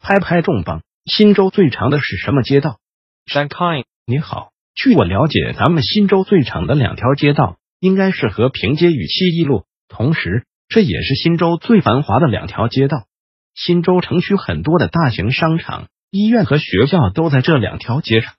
拍拍重磅！新州最长的是什么街道？山开，你好，据我了解，咱们新州最长的两条街道应该是和平街与七一路，同时这也是新州最繁华的两条街道。新州城区很多的大型商场、医院和学校都在这两条街上。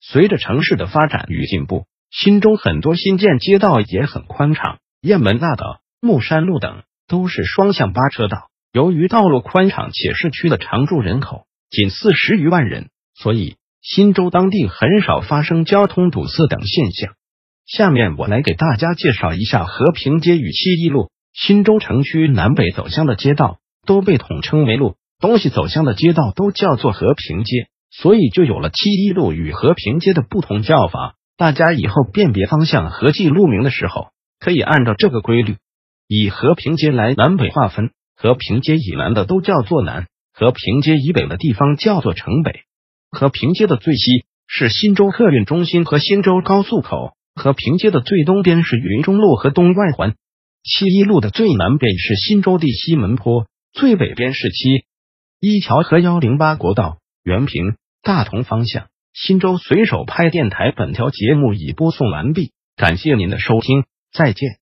随着城市的发展与进步，新州很多新建街道也很宽敞，雁门大道、木山路等都是双向八车道。由于道路宽敞且市区的常住人口仅四十余万人，所以新州当地很少发生交通堵塞等现象。下面我来给大家介绍一下和平街与七一路。新州城区南北走向的街道都被统称为路，东西走向的街道都叫做和平街，所以就有了七一路与和平街的不同叫法。大家以后辨别方向和记路名的时候，可以按照这个规律，以和平街来南北划分。和平街以南的都叫做南，和平街以北的地方叫做城北。和平街的最西是新州客运中心和新州高速口，和平街的最东边是云中路和东外环。七一路的最南边是新州地西门坡，最北边是七一桥和幺零八国道原平大同方向。新州随手拍电台本条节目已播送完毕，感谢您的收听，再见。